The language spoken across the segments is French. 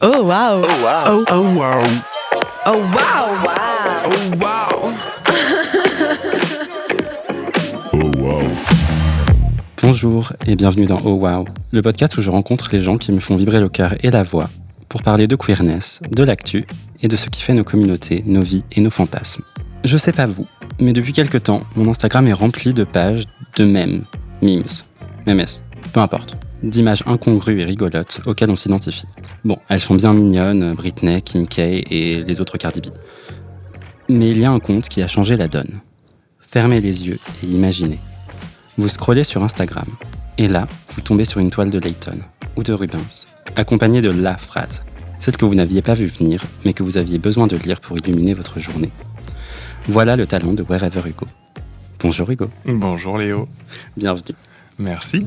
Oh wow. Oh wow. Oh, oh wow. Oh wow. Wow. Oh wow. Oh wow. Bonjour et bienvenue dans Oh Wow, le podcast où je rencontre les gens qui me font vibrer le cœur et la voix pour parler de queerness, de l'actu et de ce qui fait nos communautés, nos vies et nos fantasmes. Je sais pas vous, mais depuis quelques temps, mon Instagram est rempli de pages de mèmes, memes, memes, peu importe, d'images incongrues et rigolotes auxquelles on s'identifie. Bon, elles sont bien mignonnes, Britney, Kim K et les autres Cardi B. Mais il y a un compte qui a changé la donne. Fermez les yeux et imaginez. Vous scrollez sur Instagram, et là, vous tombez sur une toile de Layton ou de Rubens, accompagnée de la phrase, celle que vous n'aviez pas vu venir, mais que vous aviez besoin de lire pour illuminer votre journée. Voilà le talent de Wherever Hugo. Bonjour Hugo, Bonjour Léo. bienvenue. Merci.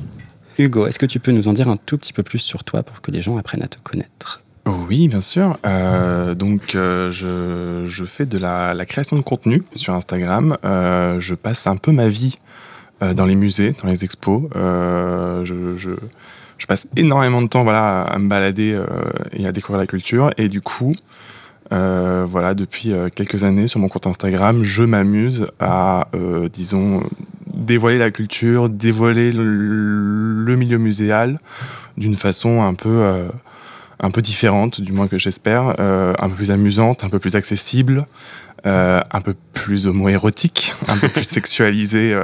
Hugo, est-ce que tu peux nous en dire un tout petit peu plus sur toi pour que les gens apprennent à te connaître? Oui, bien sûr. Euh, donc, euh, je, fais de la, création de contenu sur Instagram. Euh, je passe un peu ma vie dans les musées, dans les expos. Je, je, passe énormément de temps voilà, à me balader et à découvrir la culture. Et du coup, voilà, depuis quelques années sur mon compte Instagram, je m'amuse à, disons, dévoiler la culture, dévoiler le, le milieu muséal d'une façon un peu, euh, un peu différente, du moins que j'espère, euh, un peu plus amusante, un peu plus accessible, euh, un peu plus homo-érotique, un peu plus sexualisée,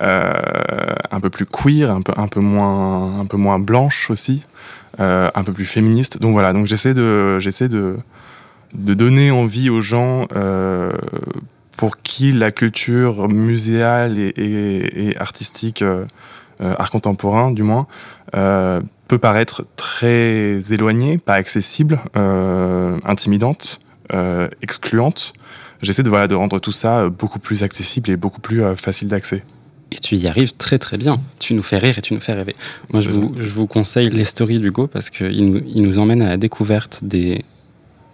un peu plus queer, un peu, un peu, moins, un peu moins blanche aussi, un peu plus féministe. Donc voilà, donc j'essaie de, j'essaie de, de donner envie aux gens pour qui la culture muséale et, et- et artistique, euh, euh, art contemporain du moins, euh, peut paraître très éloignée, pas accessible, euh, intimidante, excluante. J'essaie de, voilà, de rendre tout ça beaucoup plus accessible et beaucoup plus facile d'accès. Et tu y arrives très très bien. Tu nous fais rire et tu nous fais rêver. Moi, je Je- vous, je vous conseille les stories d'Hugo parce qu'il nous, il nous emmène à la découverte des,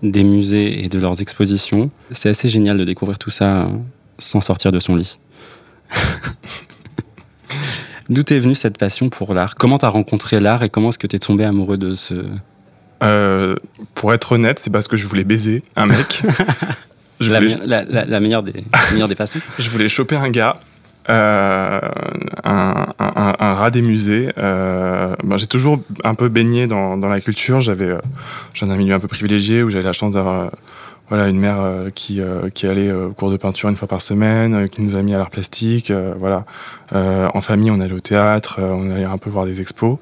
des musées et de leurs expositions. C'est assez génial de découvrir tout ça euh, sans sortir de son lit. D'où t'es venue cette passion pour l'art? Comment t'as rencontré l'art et comment est-ce que t'es tombé amoureux de ce... Euh, pour être honnête, c'est parce que je voulais baiser un mec. je, la, voulais, me- la- la- la meilleure des, la meilleure des façons je voulais choper un gars, euh, un, rat des musées. Euh, ben, j'ai toujours un peu baigné dans, la culture. J'avais, euh, j'en ai un milieu un peu privilégié où j'avais la chance d'avoir voilà, une mère qui, allait au cours de peinture une fois par semaine, qui nous a mis à l'art plastique. voilà. En famille, on allait au théâtre, on allait un peu voir des expos.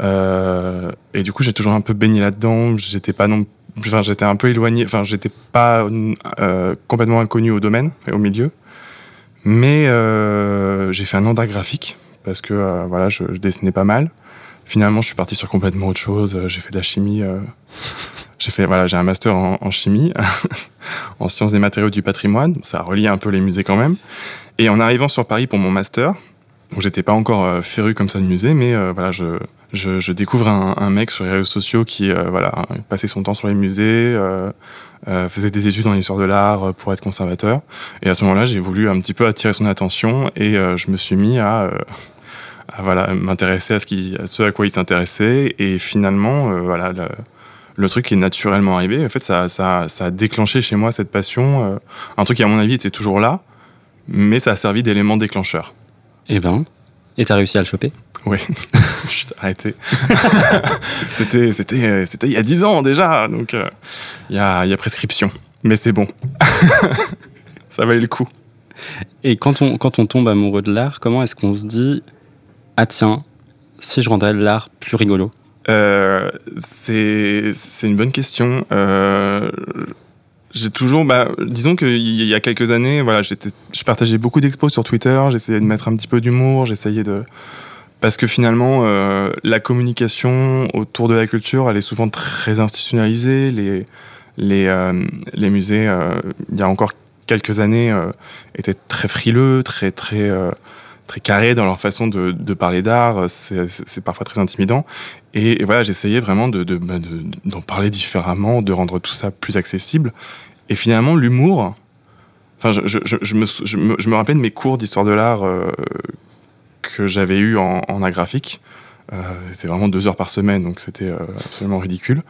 Et du coup, j'ai toujours un peu baigné là-dedans. J'étais pas non, enfin, j'étais un peu éloigné. Enfin, j'étais pas complètement inconnu au domaine et au milieu. Mais euh, j'ai fait un an graphique parce que euh, voilà, je, dessinais pas mal. Finalement, je suis parti sur complètement autre chose. Euh, J'ai fait de la chimie. j'ai fait voilà, j'ai un master en, en chimie, en sciences des matériaux du patrimoine. Ça relie un peu les musées quand même. Et en arrivant sur Paris pour mon master, donc j'étais pas encore euh, féru comme ça de musée, mais euh, voilà, je, je, je découvre un, un mec sur les réseaux sociaux qui euh, voilà passait son temps sur les musées, euh, euh, faisait des études en histoire de l'art pour être conservateur. Et à ce moment-là, j'ai voulu un petit peu attirer son attention et je me suis mis à, à, voilà m'intéresser à ce qui, à ce à quoi il s'intéressait. Et finalement, voilà. Le, le truc est naturellement arrivé. En fait, ça, ça, ça a déclenché chez moi cette passion. un truc qui, à mon avis, était toujours là, mais ça a servi d'élément déclencheur. Eh ben, et t'as réussi à le choper? Oui, Chut, arrêtez. c'était, c'était, euh, c'était il y a 10 ans déjà, donc euh, il y, a, il y a prescription. Mais c'est bon. ça valait le coup. Et quand on, quand on tombe amoureux de l'art, comment est-ce qu'on se dit Ah tiens, si je rendrais l'art plus rigolo? Euh, c'est, c'est une bonne question. Euh, j'ai toujours, bah, disons qu'il y a quelques années, voilà, je partageais beaucoup d'expos sur Twitter, j'essayais de mettre un petit peu d'humour, j'essayais de. Parce que finalement, euh, la communication autour de la culture, elle est souvent très institutionnalisée. Les, les, euh, les musées, euh, il y a encore quelques années, étaient très frileux, très, très, très carrés dans leur façon de, parler d'art. C'est parfois très intimidant. Et, voilà, j'essayais vraiment bah, de- d'en parler différemment, de rendre tout ça plus accessible. Et finalement, l'humour. Enfin, je, me, rappelais de mes cours d'histoire de l'art euh, que j'avais eu en, en. Euh, c'était vraiment deux heures par semaine, donc c'était euh, absolument ridicule.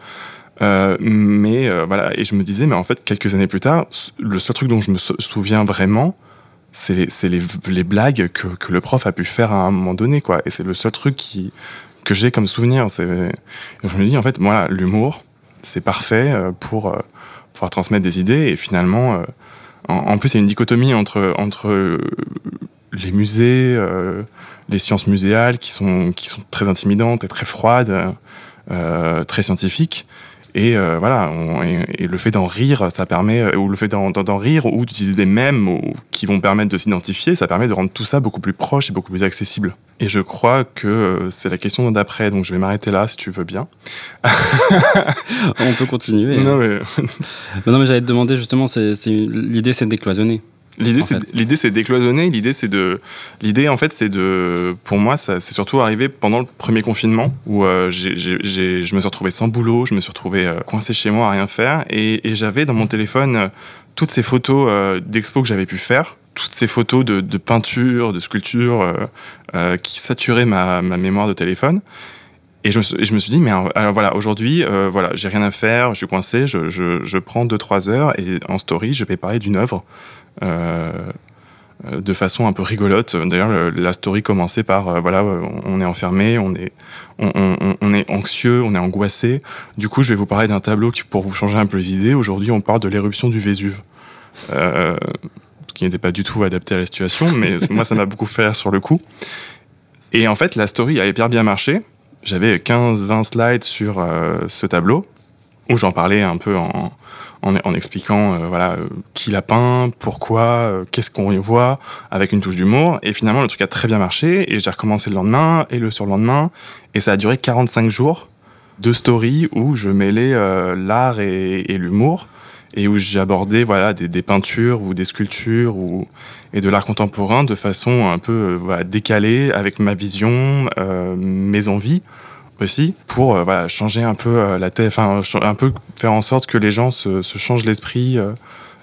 Mais voilà, et je me disais, mais en fait, quelques années plus tard, le seul truc dont je me souviens vraiment, c'est les, blagues que, le prof a pu faire à un moment donné, quoi. Et c'est le seul truc que j'ai comme souvenir. je me dis, en fait, moi, l'humour, c'est parfait euh, pour pouvoir transmettre des idées. Et finalement, en, en, plus, il y a une dichotomie entre, les musées, les sciences muséales qui sont très intimidantes et très froides, très scientifiques. Et euh, voilà, et, le fait d'en rire, ça permet, ou le fait d'en rire, ou d'utiliser des mèmes qui vont permettre de s'identifier, ça permet de rendre tout ça beaucoup plus proche et beaucoup plus accessible. Et je crois que euh, c'est la question d'après, donc je vais m'arrêter là si tu veux bien. On peut continuer. Non mais, non, mais j'allais te demander justement, l'idée c'est de décloisonner. L'idée, c'est l'idée, c'est décloisonner. L'idée, c'est de, l'idée en fait, c'est de, pour moi, ça, c'est surtout arrivé pendant le premier confinement où euh, j'ai, je me suis retrouvé sans boulot, je me suis retrouvé euh, coincé chez moi à rien faire, et, et j'avais dans mon téléphone euh, toutes ces photos d'expos que j'avais pu faire, toutes ces photos de, de peinture, de sculpture qui saturaient ma, ma, mémoire de téléphone. Et je, je, me suis dit, mais alors, voilà, aujourd'hui, voilà, j'ai rien à faire, je suis coincé, je, je, je prends 2-3 heures et en story, je vais parler d'une œuvre euh, de façon un peu rigolote. D'ailleurs, la story commençait par euh, voilà, on est enfermé, on est, on, est anxieux, on est angoissé. Du coup, je vais vous parler d'un tableau qui, pour vous changer un peu les idées, aujourd'hui, on parle de l'éruption du Vésuve. Euh, ce qui n'était pas du tout adapté à la situation, mais moi, ça m'a beaucoup fait sur le coup. Et en fait, la story a hyper bien marché. J'avais 15-20 slides sur ce tableau, où j'en parlais un peu en, en, expliquant euh, voilà euh, qui l'a peint, pourquoi, euh, qu'est-ce qu'on y voit, avec une touche d'humour. Et finalement, le truc a très bien marché. Et j'ai recommencé le lendemain et le surlendemain. Et ça a duré 45 jours de story où je mêlais l'art et, l'humour et où abordé voilà des, peintures ou des sculptures ou et de l'art contemporain de façon un peu décalée avec ma vision, mes envies aussi pour euh, voilà, changer un peu euh, la tête, enfin un peu faire en sorte que les gens se, se changent l'esprit, euh,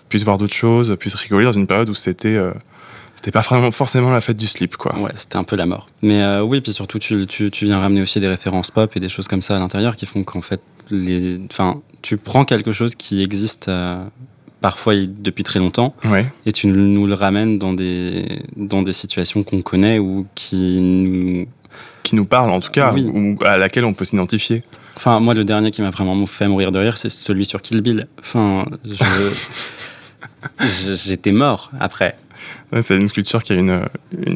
puissent voir d'autres choses, puissent rigoler dans une période où c'était c'était pas forcément la fête du slip quoi. Ouais, c'était un peu la mort. Mais oui, puis surtout tu, tu, tu, viens ramener aussi des références pop et des choses comme ça à l'intérieur qui font qu'en fait les enfin tu prends quelque chose qui existe parfois depuis très longtemps ouais. et tu nous le ramènes dans des dans des situations qu'on connaît ou qui nous qui nous parle en tout cas, ou à laquelle on peut s'identifier. Enfin, moi, le dernier qui m'a vraiment fait mourir de rire, c'est celui sur Kill Bill. Enfin, j'étais mort après. C'est une sculpture qui a une,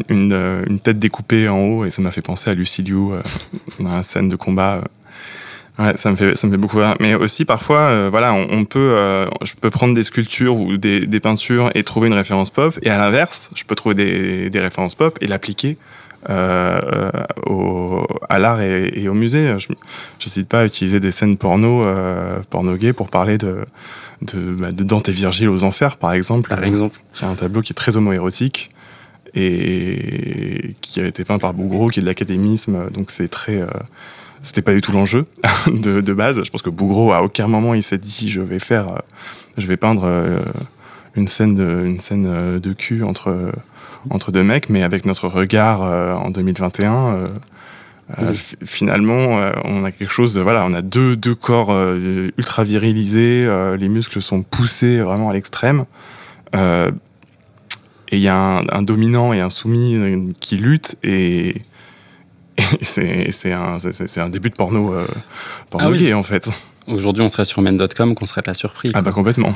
une, une, tête découpée en haut et ça m'a fait penser à Lucy Liu euh, dans la scène de combat. Ouais, ça me fait, ça me fait beaucoup rire. Mais aussi, parfois, euh, voilà, on, peut, euh, je peux prendre des sculptures ou des, des, peintures et trouver une référence pop. Et à l'inverse, je peux trouver des, des références pop et l'appliquer euh, au, à l'art et, au musée. Je n'hésite pas à utiliser des scènes porno, euh, porno gay pour parler de, de, bah, de, Dante et Virgile aux enfers, par exemple. Par exemple. Qui est un tableau qui est très homoérotique et qui a été peint par Bougro, qui est de l'académisme. Donc c'est très. Euh, c'était pas du tout l'enjeu de, de, base. Je pense que Bougro, à aucun moment, il s'est dit je vais faire. Euh, je vais peindre une scène de, une scène de cul entre entre deux mecs, mais avec notre regard euh, en 2021. Euh, euh, finalement, on a quelque chose, voilà, on a deux, deux corps ultra virilisés, les muscles sont poussés vraiment à l'extrême. et il y a un, dominant et un soumis qui luttent et, c'est un, un, début de porno, porno ah gay en fait. Aujourd'hui, on serait sur men.com, qu'on serait pas surpris. Ah bah complètement.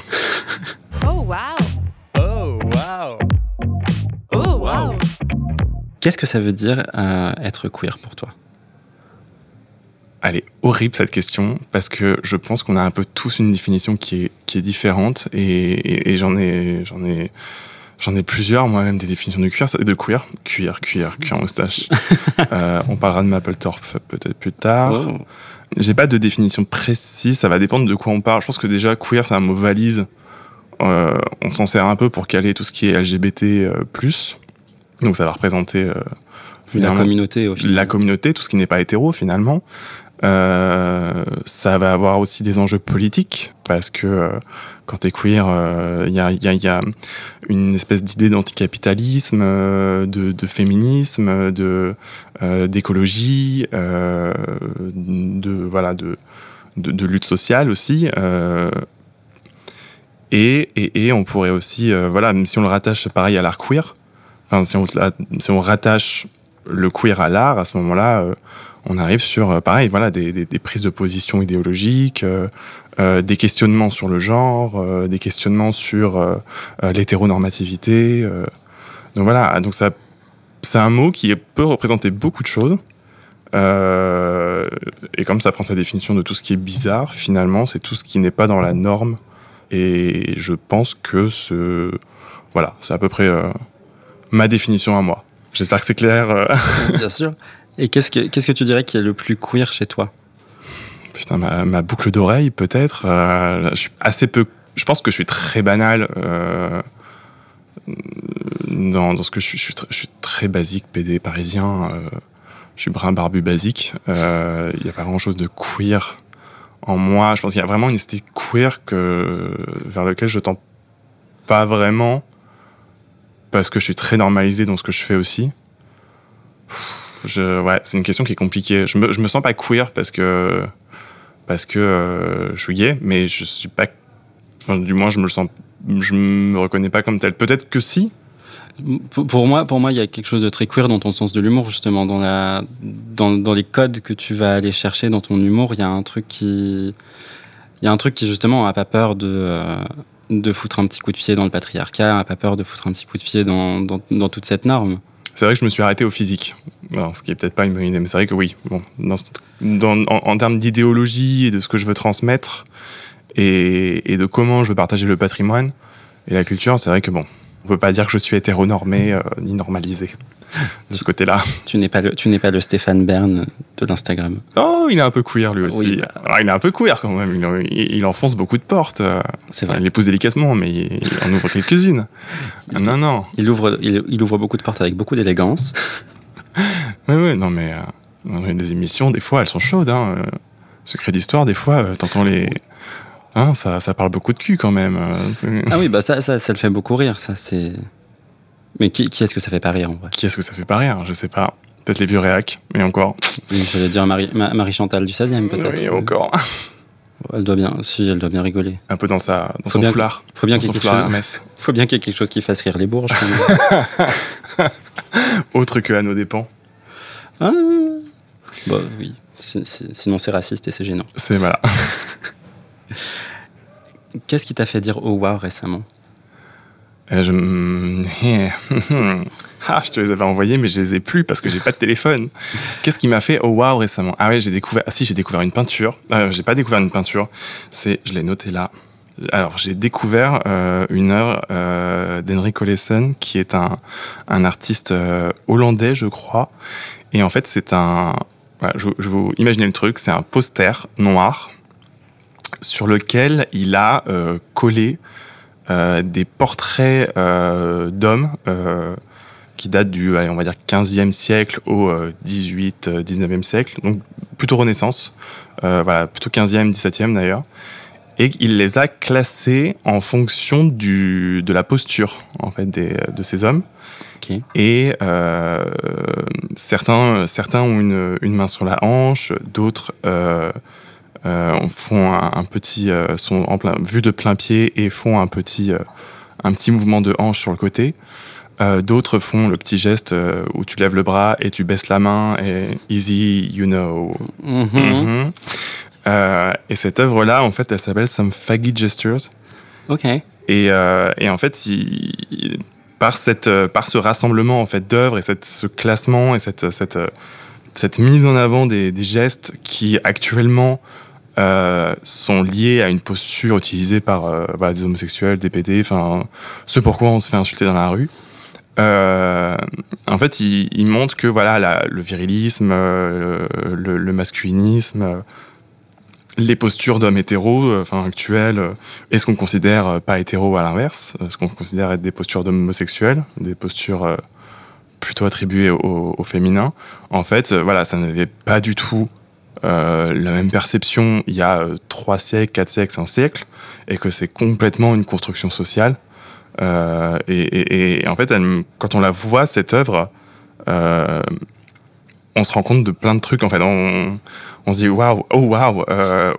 oh wow Qu'est-ce que ça veut dire euh, être queer pour toi? Elle est horrible cette question parce que je pense qu'on a un peu tous une définition qui est, qui est différente et, j'en ai, j'en ai, j'en ai plusieurs moi-même des définitions de queer, de queer, queer, queer, queer moustache. euh, on parlera de Mapplethorpe peut-être plus tard. Oh. J'ai pas de définition précise, ça va dépendre de quoi on parle. Je pense que déjà queer c'est un mot valise. Euh, on s'en sert un peu pour caler tout ce qui est LGBT+. Euh, donc ça va représenter euh, la communauté, au la communauté, tout ce qui n'est pas hétéro finalement. Euh, ça va avoir aussi des enjeux politiques parce que euh, quand t'es queer, il y a, y, a, une espèce d'idée d'anticapitalisme, de, de, féminisme, de d'écologie, de voilà de de, lutte sociale aussi. Et, et, et, on pourrait aussi, voilà, même si on le rattache pareil à l'art queer, si on, rattache le queer à l'art, à ce moment-là, on arrive sur, pareil, voilà, des, prises de position idéologiques, euh, des questionnements sur le genre, euh, des questionnements sur euh, l'hétéronormativité. donc voilà, donc ça, c'est un mot qui peut représenter beaucoup de choses. et comme ça prend sa définition de tout ce qui est bizarre, finalement, c'est tout ce qui n'est pas dans la norme. Et je pense que ce, voilà, c'est à peu près ma définition à moi. J'espère que c'est clair. Bien sûr. Et qu'est-ce que, qu'est-ce que tu dirais qui est le plus queer chez toi? Putain, ma, boucle d'oreille, peut-être. Euh, je suis assez peu. Je pense que je suis très banal euh, dans, ce que je suis. Je suis, très basique, PD parisien. Euh, je suis brun barbu basique. Il n'y a pas grand-chose de queer en moi. Je pense qu'il y a vraiment une esthétique queer que, vers lequel je tends pas vraiment parce que je suis très normalisé dans ce que je fais aussi. Ouais, c'est une question qui est compliquée. Je me, je me sens pas queer parce que parce que euh, je suis gay, mais je suis pas. Du moins, je me sens, je me reconnais pas comme tel. Peut-être que si. Pour moi, pour moi, il y a quelque chose de très queer dans ton sens de l'humour, justement, dans la, dans, dans, les codes que tu vas aller chercher dans ton humour. Il y a un truc qui, il y a un truc qui justement a pas peur de. Euh, de foutre un petit coup de pied dans le patriarcat, a pas peur de foutre un petit coup de pied dans, dans, toute cette norme. C'est vrai que je me suis arrêté au physique. ce qui est peut-être pas une bonne idée, mais c'est vrai que oui. Bon, dans, en, termes d'idéologie et de ce que je veux transmettre et, de comment je veux partager le patrimoine et la culture, c'est vrai que bon, on peut pas dire que je suis hétéronormé euh, ni normalisé de ce côté-là. Tu n'es pas le, tu n'es pas le Stéphane Bern de l'Instagram. Oh, il est un peu queer lui aussi. Ah, il est un peu queer quand même. Il, enfonce beaucoup de portes. C'est vrai. il les pousse délicatement, mais il, en ouvre quelques-unes. non, non. Il ouvre, il, ouvre beaucoup de portes avec beaucoup d'élégance. oui, oui, non, mais euh, des émissions, des fois, elles sont chaudes. Hein. Euh, secret d'histoire, des fois, euh, t'entends les. Hein, ça, ça parle beaucoup de cul quand même. ah oui, bah ça, ça, ça le fait beaucoup rire. Ça, c'est. Mais qui, est-ce que ça fait pas rire en vrai? Qui est-ce que ça fait pas rire? Je sais pas. Peut-être les vieux réacs, mais encore. Je vais dire Marie, Marie Chantal du 16e peut-être. Oui, encore. Elle doit bien, si elle doit bien rigoler. Un peu dans sa, dans son foulard. Faut bien qu'il y Faut bien y ait quelque chose qui fasse rire les bourges. Autre que à nos dépens. Ah. Bah oui. sinon c'est raciste et c'est gênant. C'est voilà. Qu'est-ce qui t'a fait dire oh wow récemment? Euh, je... ah, je te les avais envoyés, mais je les ai plus parce que j'ai pas de téléphone. Qu'est-ce qui m'a fait oh wow récemment? Ah ouais, j'ai découvert. Ah si, j'ai découvert une peinture. Euh, j'ai pas découvert une peinture. C'est, je l'ai noté là. Alors, j'ai découvert euh, une œuvre euh, d'Henrik qui est un, un artiste euh, hollandais, je crois. Et en fait, c'est un. Je vous imaginez le truc. C'est un poster noir sur lequel il a collé euh, des portraits euh, d'hommes euh, qui datent du, on va dire, 15e siècle au 18, 19e siècle, donc plutôt Renaissance, voilà, plutôt 15e, 17e d'ailleurs. Et il les a classés en fonction du, de la posture en fait, des, de ces hommes. Et euh, certains, certains ont une, une, main sur la hanche, d'autres euh, euh, font un, petit, euh, sont en plein, vus de plein pied et font un petit, euh, un petit mouvement de hanche sur le côté. D'autres font le petit geste où tu lèves le bras et tu baisses la main et easy, you know. Mm-hmm. Mm-hmm. et cette œuvre-là, en fait, elle s'appelle Some Faggy Gestures. Ok. Et, et en fait, il, par, cette, par ce rassemblement en fait, d'œuvres et cette, ce classement et cette, cette, cette mise en avant des, des gestes qui actuellement euh, sont liés à une posture utilisée par euh, des homosexuels, des PD, enfin, ce pourquoi on se fait insulter dans la rue. Euh, en fait, il, il, montre que voilà, le virilisme, le, masculinisme, les postures d'hommes hétéros, enfin actuelles, est-ce qu'on considère pas hétéro à l'inverse? Est-ce qu'on considère être des postures d'hommes homosexuels, des postures plutôt attribuées au, au, féminin? En fait, voilà, ça n'avait pas du tout euh, la même perception il y a euh, trois siècles, quatre siècles, un siècle, et que c'est complètement une construction sociale. Euh, et, en fait, quand on la voit, cette œuvre, on se rend compte de plein de trucs. En fait, on, on se dit waouh, oh waouh,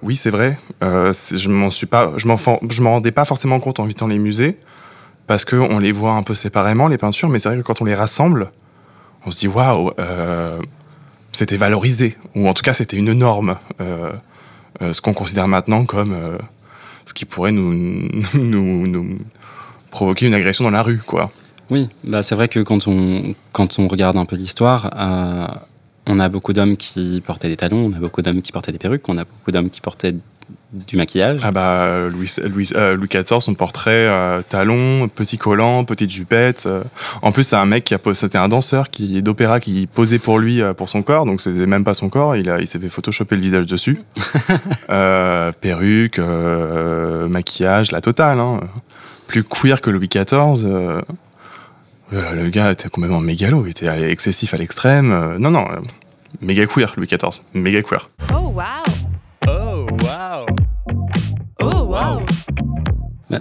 oui c'est vrai. Je m'en suis pas, je m'en, je m'en rendais pas forcément compte en visitant les musées parce que on les voit un peu séparément les peintures, mais c'est vrai que quand on les rassemble, on se dit waouh, c'était valorisé ou en tout cas c'était une norme. Euh, euh, ce qu'on considère maintenant comme euh, ce qui pourrait nous, nous, nous provoquer une agression dans la rue, quoi. Oui, bah c'est vrai que quand on, quand on regarde un peu l'histoire, on a beaucoup d'hommes qui portaient des talons, on a beaucoup d'hommes qui portaient des perruques, on a beaucoup d'hommes qui portaient du maquillage? Ah bah Louis, Louis, euh, Louis XIV, son portrait, euh, talon, petit collant, petite jupette. euh. En plus, c'est un mec qui a posé, c'était un danseur qui d'opéra qui posait pour lui euh, pour son corps, donc c'était même pas son corps. Il a, il s'est fait photoshopper le visage dessus. Euh, perruque, euh, maquillage, la totale. Hein. Plus queer que Louis XIV. euh. Euh, Le gars était complètement mégalo, il était excessif à l'extrême. euh. Non, non, euh, méga queer Louis XIV, méga queer. Oh wow.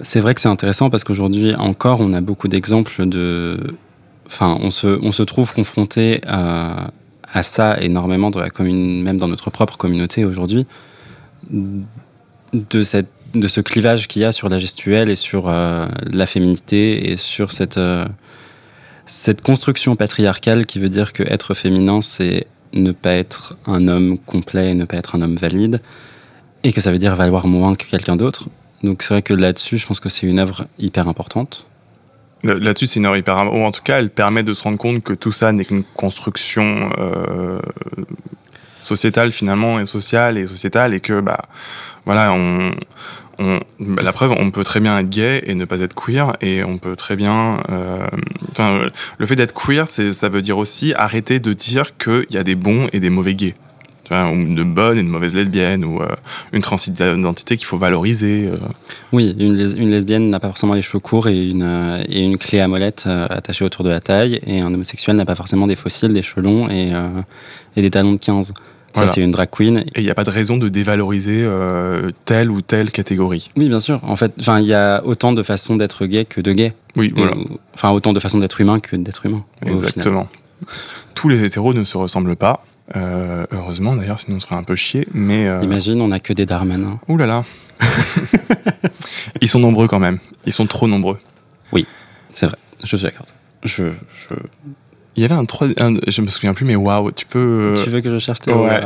C'est vrai que c'est intéressant parce qu'aujourd'hui encore, on a beaucoup d'exemples de. Enfin, on se, on se trouve confronté à, ça énormément même dans notre propre communauté aujourd'hui, de, cette, de ce clivage qu'il y a sur la gestuelle et sur euh, la féminité et sur cette, euh, cette construction patriarcale qui veut dire que être féminin, c'est ne pas être un homme complet et ne pas être un homme valide, et que ça veut dire valoir moins que quelqu'un d'autre. Donc c'est vrai que là-dessus, je pense que c'est une œuvre hyper importante. Là- Là-dessus, c'est une heure hyper. Ou en tout cas, elle permet de se rendre compte que tout ça n'est qu'une construction euh, sociétale finalement, et sociale et sociétale, et que bah voilà, bah, la preuve, on peut très bien être gay et ne pas être queer, et on peut très bien. euh, le fait d'être queer, ça veut dire aussi arrêter de dire qu'il y a des bons et des mauvais gays. Tu vois, ou de bonnes et de mauvaises lesbiennes, ou euh, une transidentité qu'il faut valoriser. euh. Oui, une, les- une lesbienne n'a pas forcément les cheveux courts et une, euh, et une clé à molette attachée autour de la taille, et un homosexuel n'a pas forcément des fossiles, des cheveux longs et, et des talons de 15. Ça, Voilà. c'est une drag queen. Et il n'y a pas de raison de dévaloriser euh, telle ou telle catégorie. Oui, bien sûr. En fait, il y a autant de façons d'être gay que de gay. Oui, voilà. Enfin, autant de façons d'être humain que d'être humain. Exactement. Tous les hétéros ne se ressemblent pas. Euh, heureusement d'ailleurs, sinon on se ferait un peu chier. Mais euh, Imagine, on n'a que des Darmanins. ouh là là, ils sont nombreux quand même. Ils sont trop nombreux. C'est vrai, je suis d'accord. Je, je... Il y avait un troisième, je me souviens plus, mais waouh, tu peux. Tu veux que je cherche tes ouais.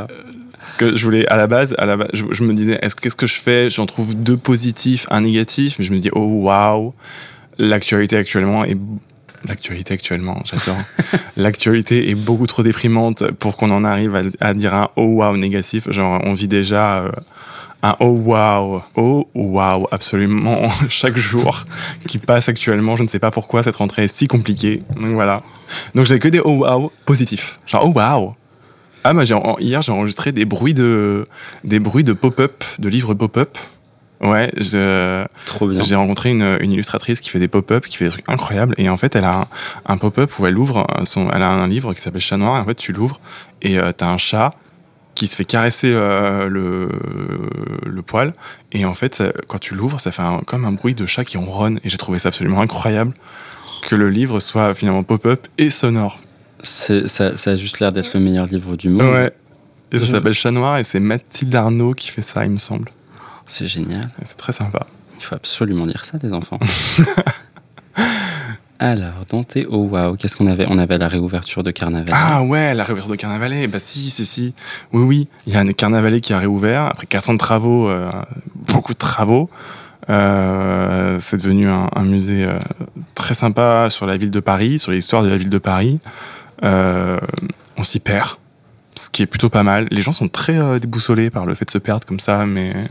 Ce que je voulais à la base, à la base, je, je me disais, est-ce qu'est-ce que je fais? J'en trouve deux positifs, un négatif, mais je me dis, oh waouh, l'actualité actuellement est l'actualité actuellement, j'adore. l'actualité est beaucoup trop déprimante pour qu'on en arrive à, dire un oh waouh négatif. Genre, on vit déjà euh, un oh waouh, oh waouh, absolument chaque jour qui passe actuellement. Je ne sais pas pourquoi cette rentrée est si compliquée. Donc voilà. Donc j'ai que des oh waouh positifs. Genre oh waouh. Ah, moi, hier, j'ai enregistré des bruits de, des bruits de pop-up, de livres pop-up. Ouais, je, Trop bien. j'ai rencontré une, une illustratrice qui fait des pop-up, qui fait des trucs incroyables. Et en fait, elle a un, un pop-up où elle ouvre son, elle a un livre qui s'appelle Chat Noir. Et en fait, tu l'ouvres et euh, t'as un chat qui se fait caresser euh, le, le poil. Et en fait, ça- quand tu l'ouvres, ça fait un- comme un bruit de chat qui ronronne. Et j'ai trouvé ça absolument incroyable que le livre soit finalement pop-up et sonore. C'est- Ça, ça a juste l'air d'être le meilleur livre du monde. Ouais. Et ça s'appelle Chat Noir et c'est Mathilde Arnaud qui fait ça, il me semble. C'est génial. C'est très sympa. Il faut absolument lire ça, les enfants. Alors, dans tes oh wow, qu'est-ce qu'on avait? On avait la réouverture de Carnaval. Ah ouais, la réouverture de Carnavalet. Bah si, si, si. Oui, oui. Il y a un Carnavalet qui a réouvert après 4 ans de travaux, euh, beaucoup de travaux. Euh, c'est devenu un, un musée euh, très sympa sur la ville de Paris, sur l'histoire de la ville de Paris. On s'y perd, ce qui est plutôt pas mal. Les gens sont très euh, déboussolés par le fait de se perdre comme ça, mais il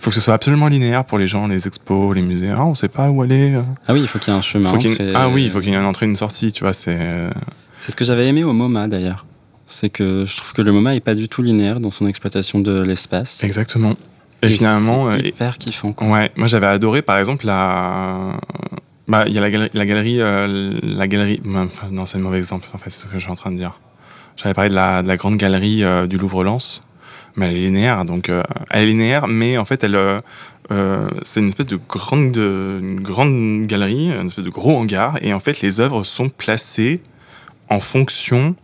faut que ce soit absolument linéaire pour les gens, les expos, les musées. Ah, on sait pas où aller. euh. Ah oui, il faut qu'il y ait un chemin. Faut une- Ah oui, il faut qu'il y ait une entrée et une sortie, tu vois. C'est euh, C'est ce que j'avais aimé au MoMA d'ailleurs. C'est que je trouve que le MoMA est pas du tout linéaire dans son exploitation de l'espace. exactement. Et, finalement, c'est hyper kiffant. quoi. Ouais, moi j'avais adoré par exemple la. Bah, il y a la galerie, la galerie, euh, la galerie. enfin, Non, c'est un mauvais exemple en fait, c'est ce que je suis en train de dire. J'avais parlé de la, de la grande galerie euh, du Louvre-Lens, mais elle est linéaire, donc euh, elle est linéaire, mais en fait elle, euh, c'est une espèce de grande, grande galerie, une espèce de gros hangar, et en fait les œuvres sont placées en fonction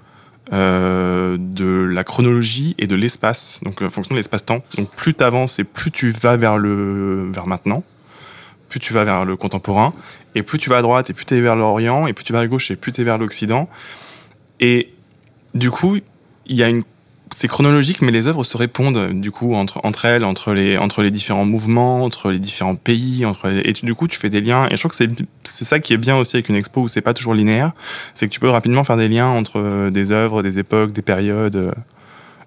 de la chronologie et de l'espace, donc en fonction de l'espace-temps. Donc plus tu avances et plus tu vas vers le vers maintenant, plus tu vas vers le contemporain, et plus tu vas à droite et plus tu es vers l'Orient, et plus tu vas à gauche et plus tu es vers l'Occident. Et du coup, il y a une c'est chronologique, mais les œuvres se répondent du coup entre, entre elles, entre les, entre les différents mouvements, entre les différents pays, entre et du coup tu fais des liens. Et je trouve que c'est, c'est ça qui est bien aussi avec une expo où c'est pas toujours linéaire, c'est que tu peux rapidement faire des liens entre des œuvres, des époques, des périodes euh,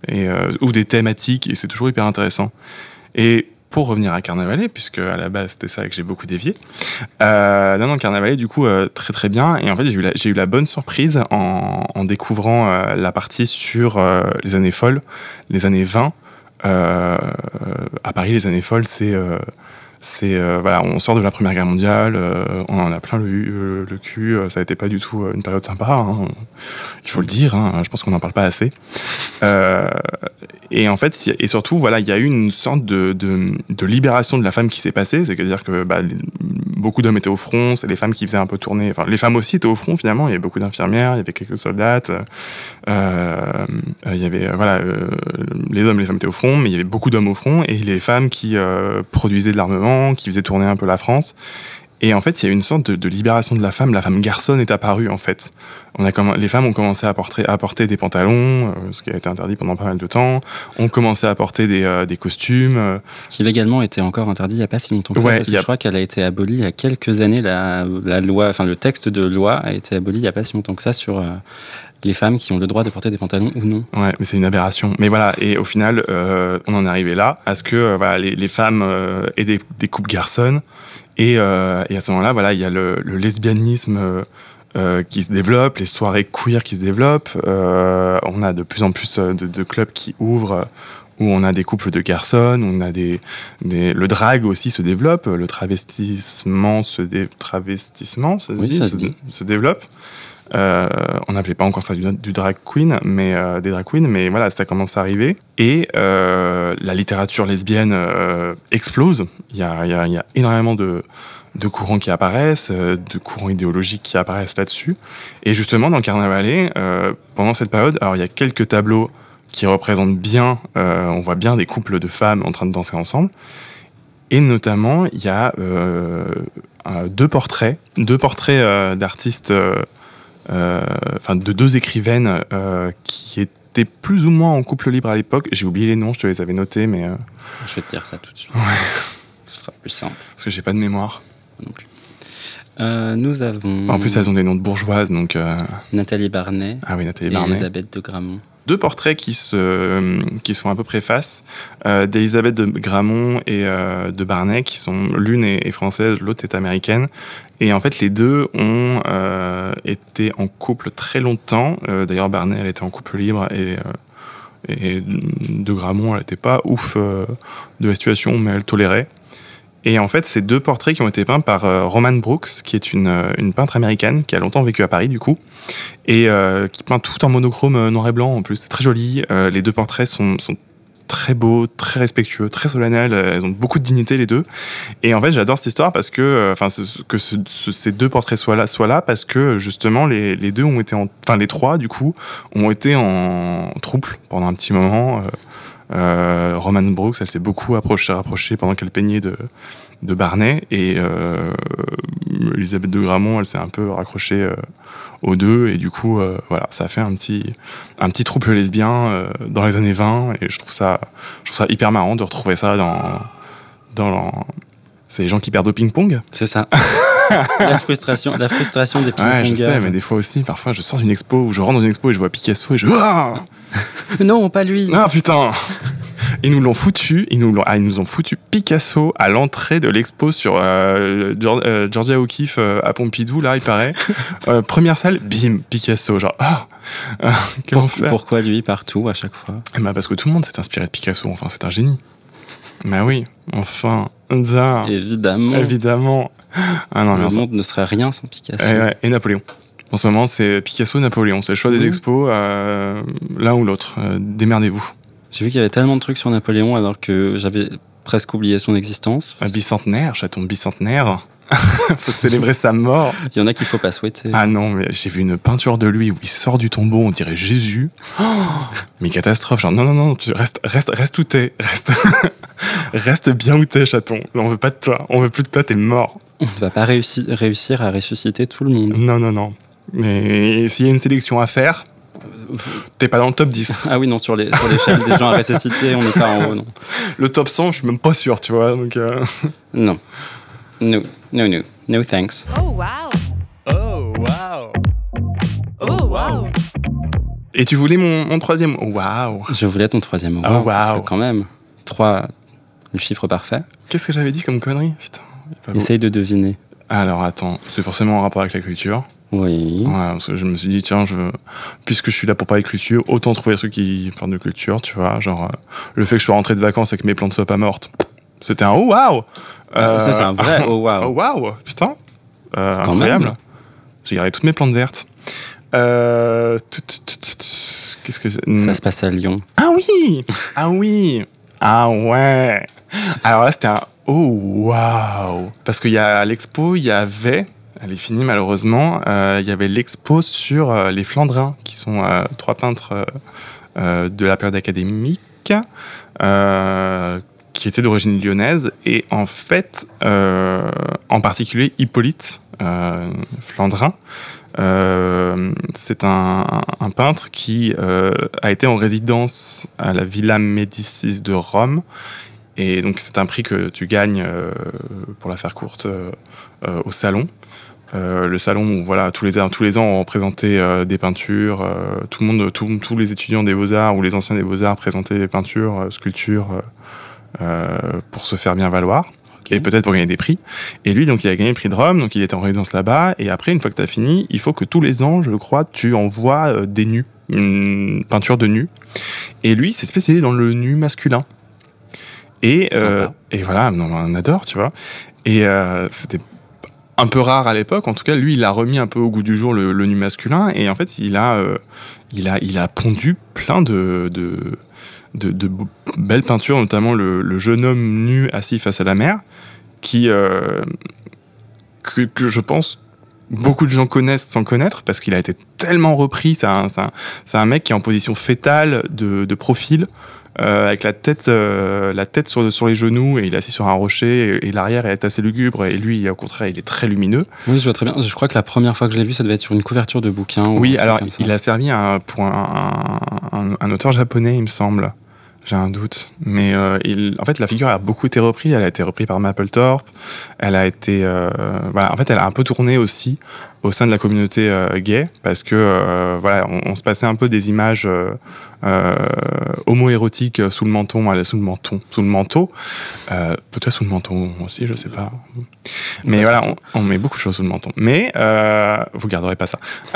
et, euh, ou des thématiques, et c'est toujours hyper intéressant. Et pour revenir à Carnavalet, puisque à la base c'était ça que j'ai beaucoup dévié. Euh, non, non, Carnavalet, du coup, euh, très très bien. Et en fait, j'ai eu, la, bonne surprise en, découvrant euh, la partie sur les années folles, les années 20. Euh, à Paris, les années folles, c'est. C'est euh, voilà, on sort de la Première Guerre mondiale, euh, on en a plein le, euh, le cul. euh, Ça été pas du tout euh, une période sympa. hein. Il faut le dire. hein, je pense qu'on n'en parle pas assez. Euh, et en fait, et surtout, voilà, il y a eu une sorte de, de, de libération de la femme qui s'est passée. C'est-à-dire que bah, beaucoup d'hommes étaient au front, c'est les femmes qui faisaient un peu tourner. Enfin, les femmes aussi étaient au front finalement. Il y avait beaucoup d'infirmières, il y avait quelques soldates. euh, euh, il y avait voilà, euh, les hommes, les femmes étaient au front, mais il y avait beaucoup d'hommes au front et les femmes qui produisaient de l'armement, qui faisaient tourner un peu la France. Et en fait, il y a une sorte de, de libération de la femme. La femme garçonne est apparue, en fait. On a comm- les femmes ont commencé à porter, à porter des pantalons, euh, ce qui a été interdit pendant pas mal de temps. On commençait à porter des, euh, des costumes. euh, Ce qui légalement était encore interdit il n'y a pas si longtemps que ça, parce que je crois qu'elle a été abolie il y a quelques années. La, la loi, enfin le texte de loi a été aboli il n'y a pas si longtemps que ça sur les femmes qui ont le droit de porter des pantalons ou non. Ouais, mais c'est une aberration. Mais voilà, et au final, euh, on en est arrivé là, à ce que euh, voilà, les, les femmes euh, aient des, des coupes garçonnes. Et, euh, et à ce moment-là, voilà, il y a le, le lesbianisme euh, euh, qui se développe, les soirées queer qui se développent. Euh, on a de plus en plus de, de clubs qui ouvrent où on a des couples de garçons, on a des, des le drag aussi se développe, le travestissement se dé, travestissement se, Oui, dit, ça se, se dit. se développe. Euh, on n'appelait pas encore ça du, drag queen, mais euh, des drag queens, mais voilà, ça commence à arriver. Et euh, la littérature lesbienne explose. Il y a, énormément de, courants qui apparaissent, de courants idéologiques qui apparaissent là-dessus. Et justement, dans Carnavalet, pendant cette période, alors il y a quelques tableaux qui représentent bien, on voit bien des couples de femmes en train de danser ensemble. Et notamment, il y a deux portraits, deux portraits d'artistes, enfin de deux écrivaines euh, qui étaient plus ou moins en couple libre à l'époque. J'ai oublié les noms, je te les avais notés, mais euh, Je vais te dire ça tout de suite. Ce sera plus simple parce que j'ai pas de mémoire. non plus. Euh, nous avons En plus, elles ont des noms de bourgeoises, donc euh, Nathalie Barnet ah oui, Nathalie et Barnet. Elisabeth de Gramont. deux portraits qui se, qui se font à peu près face, euh, d'Elisabeth de Gramont et euh, de Barnet, qui sont l'une est française, l'autre est américaine. Et en fait, les deux ont été en couple très longtemps. Euh, D'ailleurs, Barnet, elle était en couple libre et, euh, de Gramont, elle n'était pas ouf euh, de la situation, mais elle tolérait. Et en fait, ces deux portraits qui ont été peints par Roman Brooks, qui est une, peintre américaine qui a longtemps vécu à Paris, du coup, et qui peint tout en monochrome noir et blanc en plus. C'est très joli. Les deux portraits sont très beaux, très respectueux, très solennels. Euh, Elles ont beaucoup de dignité les deux. Et en fait, j'adore cette histoire parce que, euh, enfin, que ce- ce- ces deux portraits soient là, soient là parce que justement les, deux ont été, en, enfin les trois du coup, ont été en trouble pendant un petit moment. Euh, Roman Brooks, elle s'est beaucoup approchée, rapprochée pendant qu'elle peignait de, de Barnet et euh, Elisabeth de Gramont, elle s'est un peu raccrochée euh, aux deux et du coup, euh, voilà, ça a fait un petit, un petit trouble lesbien euh, dans les années 20 et je trouve ça, je trouve ça hyper marrant de retrouver ça dans, dans c'est les gens qui perdent au ping-pong. C'est ça. la frustration, la frustration des Ouais, je sais, mais des fois aussi, parfois, je sors d'une expo ou je rentre dans une expo et je vois Picasso et je ah, Non, pas lui. ah putain. Ils nous l'ont foutu, ils nous, l'ont- ah, ils nous ont foutu Picasso à l'entrée de l'expo sur euh, Geor- euh, Georgia O'Keeffe euh, à Pompidou, là, il paraît. Première salle, bim, Picasso, genre, ah, Pour- enfer. pourquoi lui partout à chaque fois? Eh ben, parce que tout le monde s'est inspiré de Picasso, enfin, c'est un génie. Mais oui, enfin, ça, Évidemment. évidemment. Ah non, le monde ne serait rien sans Picasso. Eh ouais, et Napoléon. En ce moment, c'est Picasso Napoléon. C'est le choix des expos, euh, l'un ou l'autre. Euh, Démerdez-vous. J'ai vu qu'il y avait tellement de trucs sur Napoléon alors que j'avais presque oublié son existence. Un bicentenaire, chaton bicentenaire. faut célébrer sa mort. Il y en a qu'il faut pas souhaiter. Ah non, mais j'ai vu une peinture de lui où il sort du tombeau, on dirait Jésus. Oh mais catastrophe, genre non, non, non, tu restes, reste, reste où t'es, reste, reste bien où t'es, chaton. On veut pas de toi, on veut plus de toi, t'es mort. On ne va pas réussir, réussir à ressusciter tout le monde. Non, non, non. Mais s'il y a une sélection à faire, T'es pas dans le top 10. Ah oui, non, sur l'échelle des gens à ressusciter, on n'est pas en haut, non. Le top 100, je suis même pas sûr, tu vois. Donc euh. Non. No, no, no. No thanks. Oh wow. Oh wow. Oh wow. Et tu voulais mon, mon troisième? Oh wow. Je voulais ton troisième Oh wow. Parce que quand même, 3, le chiffre parfait. Qu'est-ce que j'avais dit comme connerie? Putain. Essaye de deviner. Alors attends, c'est forcément en rapport avec la culture. Oui. Ouais, parce que je me suis dit, tiens, je puisque je suis là pour parler de culture, autant trouver ceux qui parlent de culture, tu vois. Genre, euh, le fait que je sois rentré de vacances et que mes plantes soient pas mortes, c'était un oh waouh Ça, c'est un vrai oh waouh. oh waouh, putain. Euh, incroyable. J'ai gardé toutes mes plantes vertes. Euh, Qu'est-ce que c'est? Ça se passe à Lyon. Ah oui Ah oui Ah ouais Alors là, c'était un oh waouh Parce qu'il y a à l'expo, il y avait elle est finie malheureusement. Euh, il y avait l'expo sur euh, les Flandrins, qui sont euh, trois peintres de la période académique, qui étaient d'origine lyonnaise. Et en fait, en particulier Hippolyte Flandrin, c'est un, un, peintre qui a été en résidence à la Villa Médicis de Rome. Et donc c'est un prix que tu gagnes, pour la faire courte, au salon. Euh, le salon où voilà tous les tous les ans on représentait euh, des peintures euh, tout le monde tous les étudiants des beaux arts ou les anciens des beaux arts présentaient des peintures sculptures pour se faire bien valoir et peut-être pour gagner des prix. Et lui donc il a gagné le prix de Rome donc il était en résidence là-bas. Et après une fois que tu as fini il faut que tous les ans je crois tu envoies des nus une peinture de nus. Et lui c'est spécialisé dans le nu masculin. Et, et voilà on adore tu vois. Et c'était un peu rare à l'époque. En tout cas, lui, il a remis un peu au goût du jour le, nu masculin. Et en fait, il a, euh, il a, il a pondu plein de, de, belles peintures, notamment le, jeune homme nu assis face à la mer, qui, euh, que, je pense, beaucoup de gens connaissent sans connaître parce qu'il a été tellement repris. C'est un, mec qui est en position fétale de profil. Euh, avec la tête, euh, la tête sur, sur les genoux et il est assis sur un rocher et, l'arrière est assez lugubre et lui au contraire il est très lumineux. Oui je vois très bien. Je crois que la première fois que je l'ai vu ça devait être sur une couverture de bouquin. Oui alors il a servi à, pour un, un, auteur japonais il me semble. J'ai un doute. Mais euh, il, en fait, la figure a beaucoup été reprise. Elle a été reprise par Mapplethorpe. Elle a été, voilà, en fait, elle a un peu tourné aussi au sein de la communauté gay parce que voilà, on, se passait un peu des images euh, homo-érotique sous le menton, sous le menton, sous le manteau, euh, peut-être sous le menton aussi, je sais pas. Mais voilà, on, met beaucoup de choses sous le menton. Mais euh, vous garderez pas ça.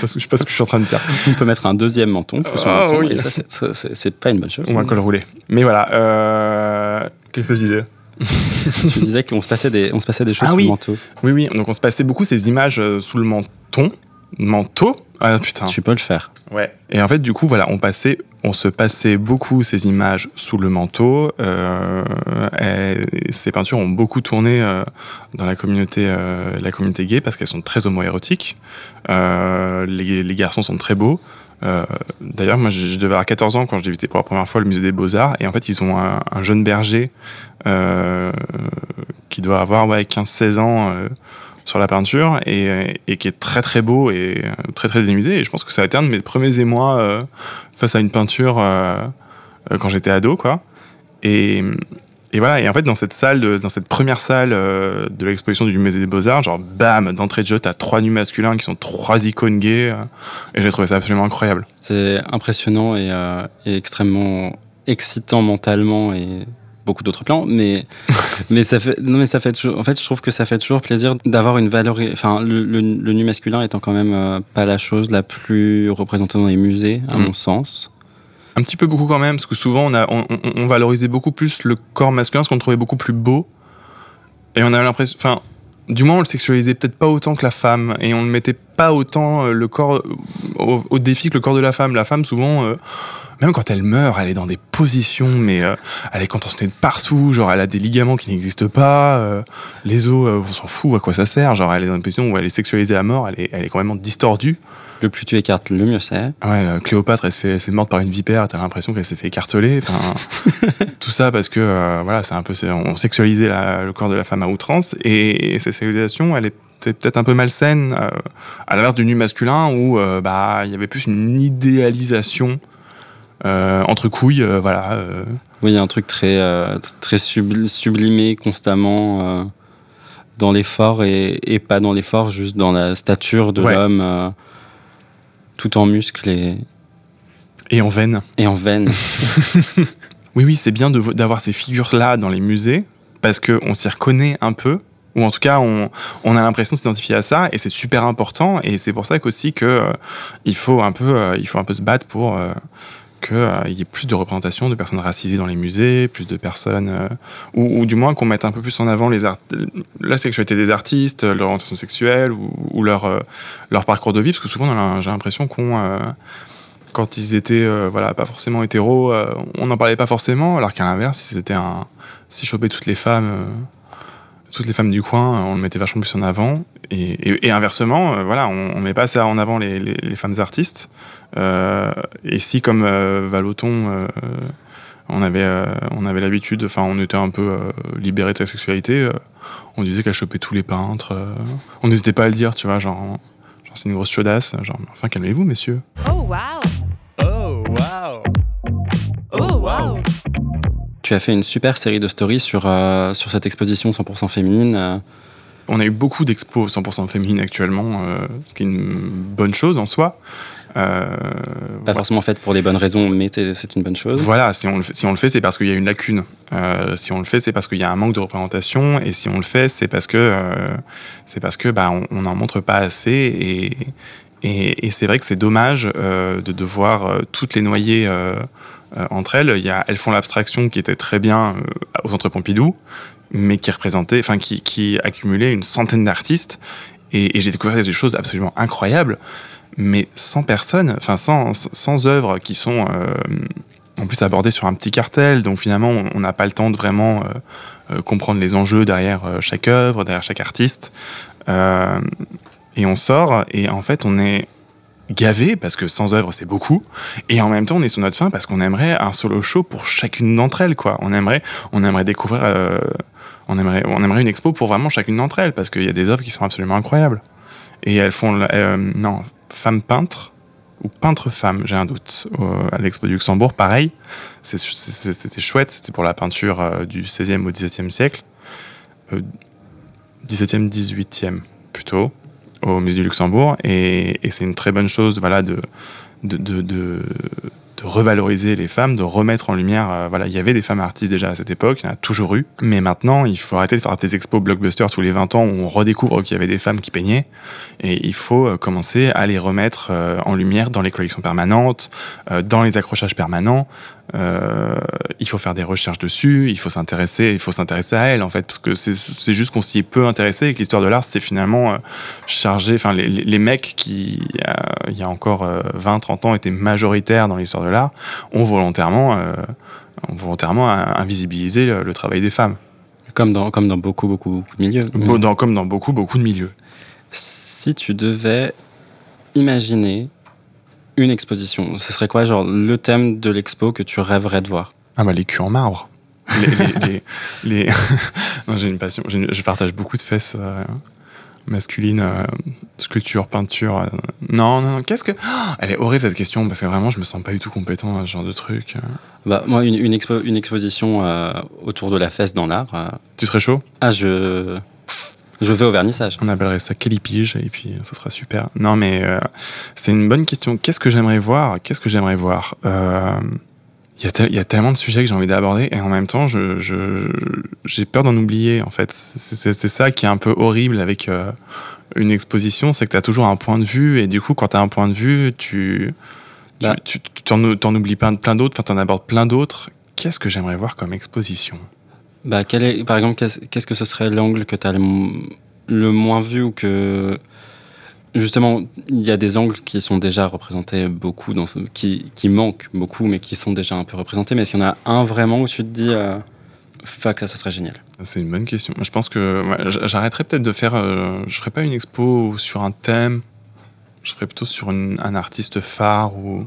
je sais pas ce que je suis en train de dire. On peut mettre un deuxième menton le ah menton, et ça, c'est pas une bonne chose. On va col rouler. Mais voilà, qu'est-ce que je disais? tu disais qu'on se passait des, on se passait des choses ah sous le manteau. Oui, oui. Donc on se passait beaucoup ces images sous le menton, manteau. Ah putain. Tu peux le faire. Ouais. Et en fait, du coup, voilà, on passait, on se passait beaucoup ces images sous le manteau. Euh, ces peintures ont beaucoup tourné euh, dans la communauté, euh, la communauté gay parce qu'elles sont très homoérotiques. Euh, les, les, garçons sont très beaux. Euh, d'ailleurs, moi, je, devais avoir 14 ans quand j'ai visité pour la première fois le musée des Beaux-Arts. Et en fait, ils ont un, un jeune berger qui doit avoir ouais, 15-16 ans sur la peinture et, qui est très très beau et euh, très très dénudé. Et je pense que ça a été un de mes premiers émois euh, face à une peinture euh, quand j'étais ado, quoi. Et, voilà. Et en fait, dans cette salle, dans cette première salle de l'exposition du musée des Beaux Arts, genre bam, d'entrée de jeu, t'as trois nus masculins qui sont trois icônes gays. et j'ai trouvé ça absolument incroyable. C'est impressionnant et, et extrêmement excitant mentalement et beaucoup d'autres plans, mais mais ça fait non mais ça fait toujours, en fait je trouve que ça fait toujours plaisir d'avoir une valeur, enfin le, le, nu masculin étant quand même euh, pas la chose la plus représentée dans les musées à mm. mon sens. Un petit peu beaucoup quand même, parce que souvent on valorisait beaucoup plus le corps masculin, ce qu'on trouvait beaucoup plus beau, et on a l'impression, enfin du moins on le sexualisait peut-être pas autant que la femme, et on ne mettait pas autant euh, le corps au, défi que le corps de la femme. La femme souvent euh, même quand elle meurt, elle est dans des positions, mais euh, elle est contentionnée de partout. Genre, elle a des ligaments qui n'existent pas. euh, les os, euh, on s'en fout à quoi ça sert. Genre, elle est dans une position où elle est sexualisée à mort. Elle est, elle est complètement distordue. Le plus tu écartes, le mieux c'est. Ouais, euh, Cléopâtre, elle se fait, elle se fait morte par une vipère. T'as l'impression qu'elle s'est fait écarteler. Tout ça parce que euh, voilà, c'est un peu, on sexualisait la- le corps de la femme à outrance et, cette sexualisation, elle était peut-être un peu malsaine, euh, à l'inverse du nu masculin où euh, bah il y avait plus une idéalisation euh, entre couilles, voilà. Oui, il y a un truc très, très subl- sublimé constamment dans l'effort et, et pas dans l'effort, juste dans la stature de Ouais. l'homme, tout en muscles et, et en veine. et en veine. Oui, oui, c'est bien d'avoir ces figures-là dans les musées parce qu'on s'y reconnaît un peu. Ou en tout cas, on, on a l'impression de s'identifier à ça et c'est super important. Et c'est pour ça qu'aussi que euh, il faut un peu, euh, il faut un peu se battre pour euh, qu'il y ait plus de représentation de personnes racisées dans les musées, plus de personnes, euh, ou, du moins qu'on mette un peu plus en avant les la sexualité des artistes, leur orientation sexuelle ou, leur, euh, leur parcours de vie, parce que souvent j'ai l'impression qu'on euh, quand ils étaient euh, voilà pas forcément hétéros, euh, on n'en parlait pas forcément, alors qu'à l'inverse, si c'était un, si choper toutes les femmes, euh, toutes les femmes du coin, euh, on le mettait vachement plus en avant. Et, inversement, euh, voilà, on, on met pas ça en avant les, femmes artistes. Euh, et si comme euh, Valoton, on avait, on avait l'habitude, enfin, on était un peu libéré de sa sexualité, on disait qu'elle chopait tous les peintres. on n'hésitait pas à le dire, tu vois, genre, genre c'est une grosse chaudasse, genre, enfin, calmez-vous, messieurs. Oh wow. Tu as fait une super série de stories sur, euh, sur cette exposition 100% féminine. euh, On a eu beaucoup d'expos 100% féminines actuellement, euh, ce qui est une bonne chose en soi. Euh, pas voilà. forcément faite pour les bonnes raisons, mais c'est une bonne chose. Voilà, si on le fait, si on le fait c'est parce qu'il y a une lacune. Euh, si on le fait, c'est parce qu'il y a un manque de représentation. Et si on le fait, c'est parce que euh, c'est parce que bah, on n'en montre pas assez. Et, et, et c'est vrai que c'est dommage de devoir toutes les noyer euh, entre elles. Il y a Elles font l'abstraction qui était très bien euh, au Centre Pompidou, mais qui représentait, enfin qui, accumulait une centaine d'artistes. Et, j'ai découvert des choses absolument incroyables, mais sans personne, enfin sans, œuvres qui sont euh, en plus abordées sur un petit cartel. Donc finalement, on n'a pas le temps de vraiment comprendre les enjeux derrière chaque œuvre, derrière chaque artiste. Et on sort, et en fait, on est gavé parce que sans œuvre c'est beaucoup. Et en même temps on est sur notre fin parce qu'on aimerait un solo show pour chacune d'entre elles quoi. On aimerait on aimerait découvrir euh, on aimerait on aimerait une expo pour vraiment chacune d'entre elles parce qu'il y a des œuvres qui sont absolument incroyables. Et elles font euh, non femme peintre ou peintre femme j'ai un doute à l'expo du Luxembourg pareil. C'était chouette c'était pour la peinture euh, du 16e au 17e siècle. Euh, 17e 18e plutôt au musée du Luxembourg et, c'est une très bonne chose voilà de revaloriser les femmes, de remettre en lumière. euh, voilà, il y avait des femmes artistes déjà à cette époque, il y en a toujours eu. Mais maintenant, il faut arrêter de faire des expos blockbusters tous les 20 ans où on redécouvre qu'il y avait des femmes qui peignaient. Et il faut euh, commencer à les remettre euh, en lumière dans les collections permanentes, dans les accrochages permanents. Euh, il faut faire des recherches dessus, il faut s'intéresser, il faut s'intéresser à elles en fait, parce que c'est- juste qu'on s'y est peu intéressé et que l'histoire de l'art c'est finalement euh, chargé, enfin les, mecs qui euh, il y a encore 20-30 ans étaient majoritaires dans l'histoire de l'art, ont volontairement, euh, ont volontairement euh, invisibilisé le, le travail des femmes, Comme dans, comme dans beaucoup, beaucoup, beaucoup de milieux. Dans- comme dans beaucoup beaucoup de milieux. Si tu devais imaginer une exposition, ce serait quoi, genre, le thème de l'expo que tu rêverais de voir? Ah bah les culs en marbre. Les, les- j'ai une passion. une- Je partage beaucoup de fesses euh, masculines, euh, sculpture, peinture. euh. Non, non, non. Qu'est-ce que Oh, Elle est horrible cette question parce que vraiment je me sens pas du tout compétent à ce genre de truc. bah, Moi, une, une, expo- une exposition euh, autour de la fesse dans l'art. euh, Tu serais chaud? Ah, je, je vais au vernissage. On appellerait ça Calipige et puis ça sera super. Non mais euh, c'est une bonne question. Qu'est-ce que j'aimerais voir? Qu'est-ce que j'aimerais voir? Euh, Il y, a y tellement de sujets que j'ai envie d'aborder et en même temps, je- j'ai peur d'en oublier en fait. C'est, ça qui est un peu horrible avec euh, une exposition, c'est que tu as toujours un point de vue et du coup, quand tu as un point de vue, tu, tu, Bah. tu- tu t'en, oublies plein, plein d'autres, enfin, t'en abordes plein d'autres. Qu'est-ce que j'aimerais voir comme exposition? Bah, quel est, par exemple, qu'est-ce que ce serait l'angle que tu as le moins vu ou que, Justement, il y a des angles qui sont déjà représentés beaucoup, qui, qui manquent beaucoup, mais qui sont déjà un peu représentés. Mais est-ce qu'il y en a un vraiment où tu te dis, euh, ça, ce serait génial? C'est une bonne question. Je pense que ouais, j'arrêterais peut-être de faire. Euh, je ferais pas une expo sur un thème. Je ferais plutôt sur un artiste phare ou,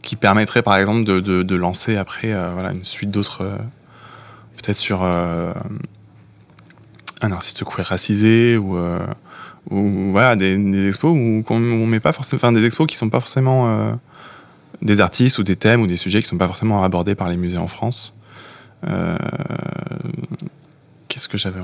qui permettrait, par exemple, de, de, de lancer après euh, voilà, une suite d'autres. euh, peut-être sur euh, un artiste queer racisé ou. Ou voilà, des, des expos où, on met pas forcément. Enfin, des expos qui sont pas forcément. euh, des artistes ou des thèmes ou des sujets qui sont pas forcément abordés par les musées en France. Euh, Qu'est-ce que j'avais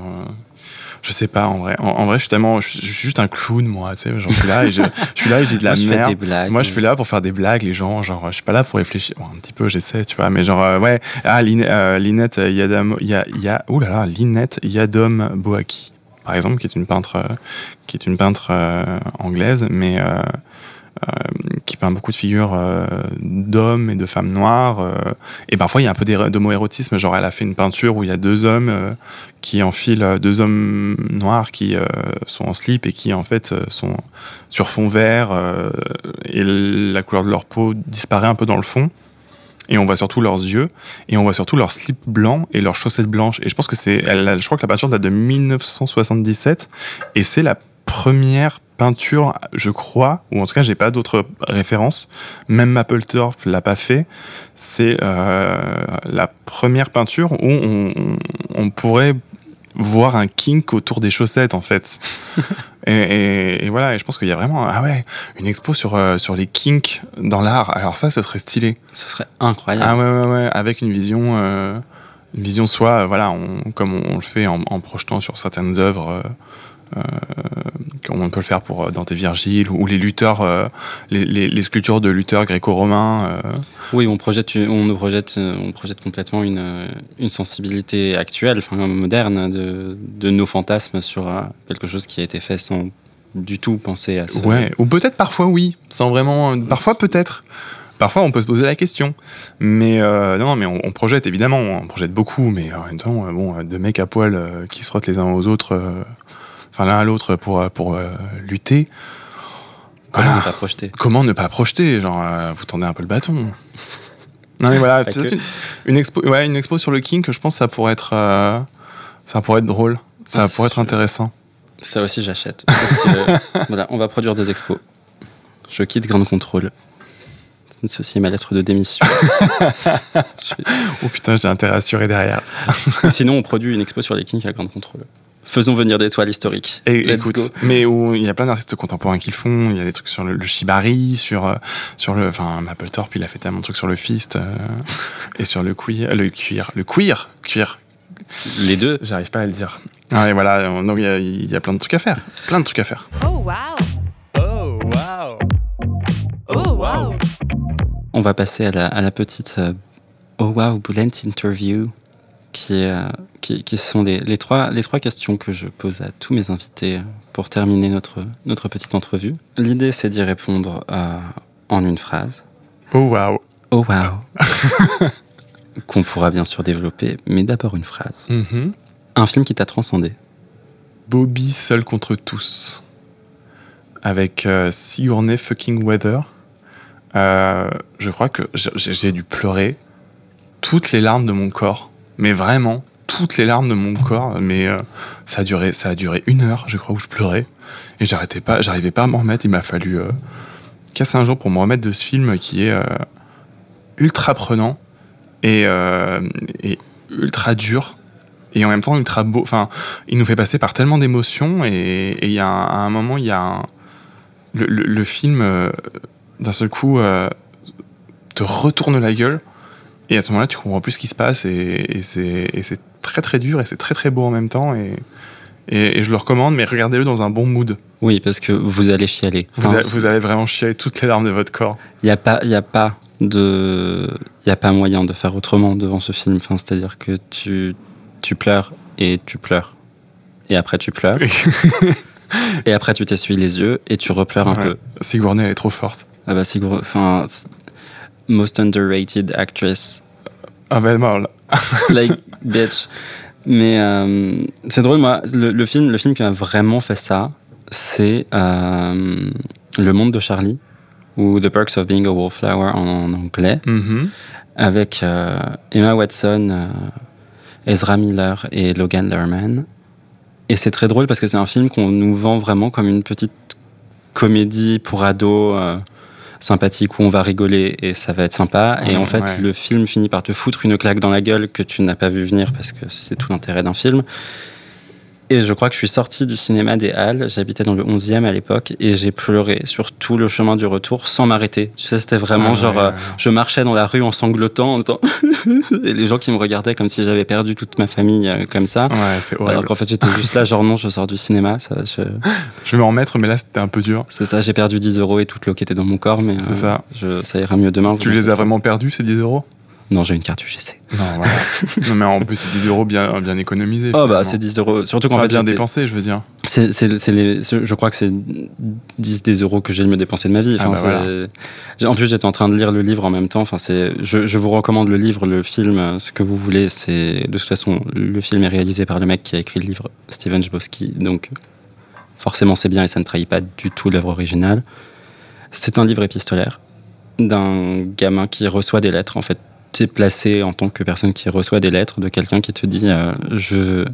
Je sais pas en vrai. En, en vrai, je suis tellement, je suis je suis juste un clown moi. Tu sais, genre, je suis là et je, je suis là et je dis de la Moi, je fais merde. des blagues. Moi, je suis là pour faire des blagues, les gens. Genre, je suis pas là pour réfléchir. Bon, un petit peu, j'essaie, tu vois. Mais genre, euh, ouais. Ah, Lin- Linette Yadam, ya, ya, ouh là là, Linette Yadom Boaki, par exemple, qui est une peintre, euh, qui est une peintre euh, anglaise, mais euh, qui peint beaucoup de figures d'hommes et de femmes noires. et parfois, il y a un peu d'homoérotisme. Genre, elle a fait une peinture où il y a deux hommes qui enfilent, deux hommes noirs qui sont en slip et qui, en fait, sont sur fond vert. et la couleur de leur peau disparaît un peu dans le fond. Et on voit surtout leurs yeux, et on voit surtout leur slip blanc et leurs chaussettes blanches. Et je pense que c'est, je crois que la peinture date de 1977, et c'est la première peinture, je crois, ou en tout cas j'ai pas d'autres références. Même Mapplethorpe l'a pas fait. C'est euh, la première peinture où on pourrait voir un kink autour des chaussettes en fait. et, et- et voilà, et je pense qu'il y a vraiment ah ouais une expo sur euh, sur les kinks dans l'art. Alors ça, ce serait stylé. Ce serait incroyable. Ah ouais ouais ouais, avec une vision euh, une vision soit euh, voilà on, comme on, on le fait en, en projetant sur certaines œuvres. Euh, comme on peut le faire pour euh, Dante Virgile ou les lutteurs, euh, les, les- les sculptures de lutteurs gréco-romains. Oui, on projette, on nous projette, on projette complètement une, une sensibilité actuelle, enfin moderne, de, de nos fantasmes sur quelque chose qui a été fait sans du tout penser à ça. Ouais, ou peut-être parfois oui, sans vraiment. Parfois peut-être. Parfois on peut se poser la question. Mais euh, non, mais on, on projette évidemment, on projette beaucoup, mais en même temps, bon, deux mecs à poil euh, qui se frottent les uns aux autres, euh, enfin l'un à l'autre pour, pour euh, lutter. Comment Voilà. ne pas projeter? Comment ne pas projeter? Genre, euh, vous tendez un peu le bâton. Non mais voilà, peut-être que. une, une expo, ouais, une expo sur le kink, je pense que ça pourrait être, euh, ça pourrait être drôle, ça Ah, pourrait être intéressant. Ça aussi, j'achète. Que, voilà, on va produire des expos. Je quitte Grande Contrôle. Ceci est ma lettre de démission. Oh putain, j'ai intérêt à assurer derrière. Sinon, on produit une expo sur les kinks à Grande Contrôle. Faisons venir des toiles historiques. Et Let's écoute, go. mais où il y a plein d'artistes contemporains qui le font. Il y a des trucs sur le, le shibari, sur euh, sur le, enfin Mapplethorpe, il a fait tellement de trucs sur le fist euh, et sur le queer, le cuir, le queer, cuir. Les deux. J'arrive pas à le dire. Ah, et voilà, donc il y, a, il y a plein de trucs à faire, plein de trucs à faire. Oh wow! Oh, wow. Oh wow! On va passer à la, à la petite euh, Oh wow, Bullet Interview, qui, est, euh, qui, qui sont les, les, trois, les trois questions que je pose à tous mes invités pour terminer notre, notre petite entrevue. L'idée, c'est d'y répondre euh, en une phrase. Oh waouh. Oh wow Qu'on pourra bien sûr développer, mais d'abord une phrase. Mhm. Un film qui t'a transcendé. Bobby seul contre tous, avec euh, Sigourney fucking Weather. Euh, je crois que j'ai dû pleurer toutes les larmes de mon corps, mais vraiment toutes les larmes de mon corps. Mais euh, ça a duré, ça a duré une heure, je crois, où je pleurais et j'arrêtais pas, j'arrivais pas à m'en remettre. Il m'a fallu euh, casser un jour pour me remettre de ce film qui est euh, ultra prenant et, euh, et ultra dur et en même temps ultra beau. Enfin, il nous fait passer par tellement d'émotions et il y a un, à un moment il y a un, le, film d'un seul coup te retourne la gueule et à ce moment-là tu comprends plus ce qui se passe et, et c'est très très dur et c'est très très beau en même temps et, et, et je le recommande mais regardez-le dans un bon mood Oui, parce que vous allez chialer. vous, Enfin, a- vous allez vraiment chialer toutes les larmes de votre corps Il n'y a pas, il a pas de, il y a pas moyen de faire autrement devant ce film. Enfin, c'est-à-dire que tu, tu pleures et tu pleures et après tu pleures et après tu t'essuies les yeux et tu repleures un peu. Sigourney elle est trop forte Ah bah gros. Enfin, most underrated actress, ah ben mal like bitch. Mais euh, c'est drôle, moi, le, le film, le film qui a vraiment fait ça, c'est euh, Le Monde de Charlie, ou The Perks of Being a Wallflower en, anglais, Mhm. avec euh, Emma Watson, Ezra Miller et Logan Lerman. Et c'est très drôle parce que c'est un film qu'on nous vend vraiment comme une petite comédie pour ados sympathique où on va rigoler et ça va être sympa. et en fait, ouais. le film finit par te foutre une claque dans la gueule que tu n'as pas vu venir parce que c'est tout l'intérêt d'un film. Et je crois que je suis sorti du cinéma des Halles, j'habitais dans le 11e à l'époque, et j'ai pleuré sur tout le chemin du retour sans m'arrêter. Tu sais, c'était vraiment Ah, genre, ouais, euh, ouais. je marchais dans la rue en sanglotant, en disant et les gens qui me regardaient comme si j'avais perdu toute ma famille euh, comme ça. Ouais, c'est horrible. Alors qu'en fait, j'étais juste là, genre non, je sors du cinéma, ça, je- Je vais m'en remettre, mais là, c'était un peu dur. c'est ça, j'ai perdu 10 euros et toute l'eau qui était dans mon corps, mais C'est euh, ça. Je, ça ira mieux demain. Tu les as vraiment perdus, ces 10 euros? Non, j'ai une carte UGC. Non, voilà. non, mais en plus, c'est 10 euros bien, bien économisés. Oh bah finalement. c'est 10 euros, surtout qu'en Enfin, fait bien dépensé, je veux dire. C'est, je crois que c'est 10 des euros que j'ai le mieux dépensé de ma vie. Ah bah En plus, j'étais en train de lire le livre en même temps. Enfin, c'est, je, je vous recommande le livre, le film, euh, ce que vous voulez. C'est de toute façon, le film est réalisé par le mec qui a écrit le livre, Steven Chbosky. Donc, forcément, c'est bien et ça ne trahit pas du tout l'œuvre originale. C'est un livre épistolaire d'un gamin qui reçoit des lettres. En fait, tu es placé en tant que personne qui reçoit des lettres de quelqu'un qui te dit euh, je,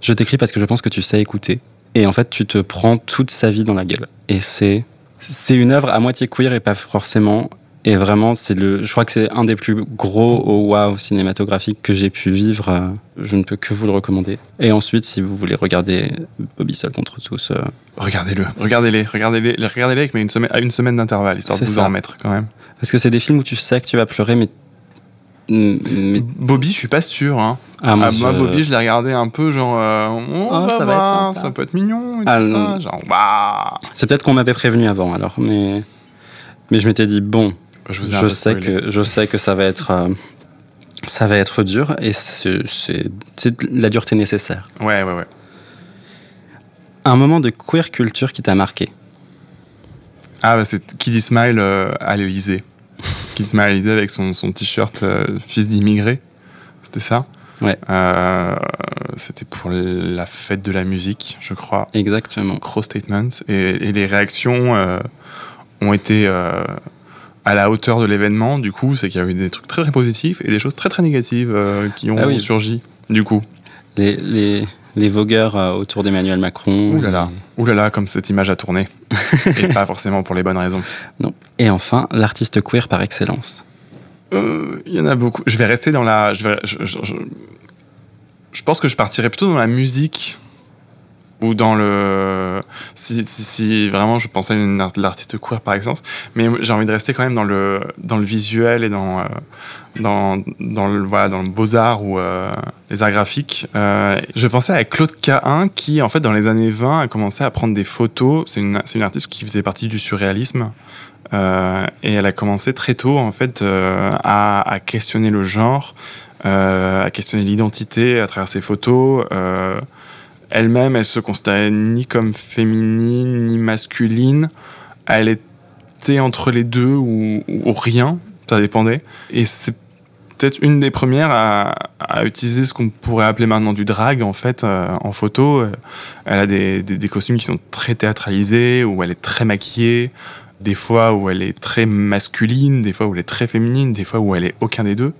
je t'écris parce que je pense que tu sais écouter. Et en fait, tu te prends toute sa vie dans la gueule. Et c'est, c'est une œuvre à moitié queer et pas forcément. Et vraiment, c'est le, je crois que c'est un des plus gros oh wow cinématographiques que j'ai pu vivre. Euh, Je ne peux que vous le recommander. Et ensuite, si vous voulez regarder Bobby Seul contre tous, euh, Regardez-le, regardez-les, regardez-les, regardez-les mais une semaine, à une semaine d'intervalle, histoire de vous ça. en remettre quand même. parce que c'est des films où tu sais que tu vas pleurer, mais. Mais- Bobby, je suis pas sûr. Hein. ah, moi, Ah, moi, je- Bobby, je l'ai regardé un peu genre. euh, oh, Oh, ça, ça va, être sympa. ça peut être mignon et Ah, tout non. ça. Genre, waouh C'est peut-être qu'on m'avait prévenu avant, alors, mais. Mais je m'étais dit, bon, Je vous sais que je sais que ça va être euh, ça va être dur et c'est la dureté nécessaire. Ouais, ouais, ouais. Un moment de queer culture qui t'a marqué? Ah, bah, c'est Kid Smile euh, à l'Elysée. Smile à l'Elysée avec son, son t-shirt euh, fils d'immigré. C'était ça? Ouais. Euh, C'était pour la fête de la musique, je crois. Exactement. Gros statement. Et, et les réactions euh, ont été euh, à la hauteur de l'événement. Du coup, c'est qu'il y a eu des trucs très, très positifs et des choses très, très négatives qui ont Ah oui. surgi. Du coup, Les, les, les vogueurs euh, autour d'Emmanuel Macron. ouh là là, ouh là là, comme cette image a tourné. et pas forcément pour les bonnes raisons. Et enfin, l'artiste queer par excellence. Euh, Il y en a beaucoup. Je vais rester dans la. Je, vais- je, je- je- je pense que je partirais plutôt dans la musique ou dans le. Si, vraiment je pensais à l'artiste queer par exemple, mais j'ai envie de rester quand même dans le, dans le visuel et dans, euh, dans, dans le, voilà, le beaux-arts ou euh, les arts graphiques. Euh, je pensais à Claude K1 qui, en fait, dans les années 20, a commencé à prendre des photos. C'est une, une artiste qui faisait partie du surréalisme. Et elle a commencé très tôt en fait à, questionner le genre, à questionner l'identité à travers ses photos. Elle-même, elle se considérait ni comme féminine ni masculine. Elle était entre les deux ou, rien, ça dépendait. Et c'est peut-être une des premières à, utiliser ce qu'on pourrait appeler maintenant du drag en fait euh, en photo. Elle a des, des- des costumes qui sont très théâtralisés, où elle est très maquillée, des fois où elle est très masculine, des fois où elle est très féminine, des fois où elle est aucun des deux.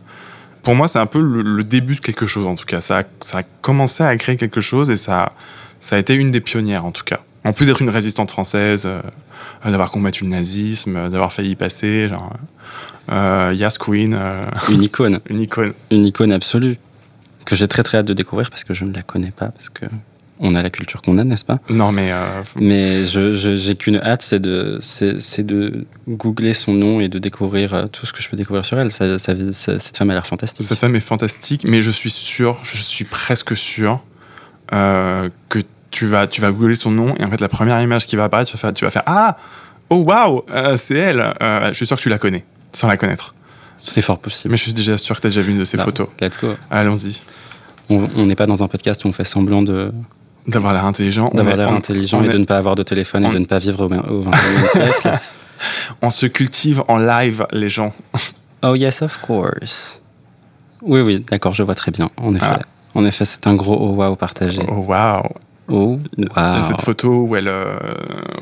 Pour moi, c'est un peu le, le début de quelque chose en tout cas. Ça a, ça a commencé à créer quelque chose et ça, ça a été une des pionnières en tout cas. En plus d'être une résistante française, euh, d'avoir combattu le nazisme, euh, d'avoir failli y passer, genre euh, Yas Queen, euh, Une icône. une icône. Une icône absolue. Que j'ai très très hâte de découvrir parce que je ne la connais pas. Parce que on a la culture qu'on a, n'est-ce pas? Non mais euh, Mais je, j'ai qu'une hâte, c'est de, c'est, de googler son nom et de découvrir euh, tout ce que je peux découvrir sur elle. Ça- ça- ça- cette femme a l'air fantastique. Cette femme est fantastique, mais je suis sûr, je suis presque sûr euh, que tu vas, tu vas googler son nom et en fait la première image qui va apparaître, tu vas faire, tu vas faire ah oh waouh c'est elle. Euh, je suis sûr que tu la connais sans la connaître. C'est fort possible. Mais je suis déjà sûr que tu as déjà vu une de ses Bah, photos. Let's go. Allons-y. On on n'est pas dans un podcast où on fait semblant de, D'avoir l'air intelligent. On d'avoir l'air intelligent on et est- de ne pas avoir de téléphone on- et de ne pas vivre au, au 21e siècle. On se cultive en live, les gens. Oh yes, of course. Oui, oui, d'accord, je vois très bien. En effet, Ah. en effet c'est un gros oh wow partagé. Oh waouh. Oh, wow. cette photo où elle, euh,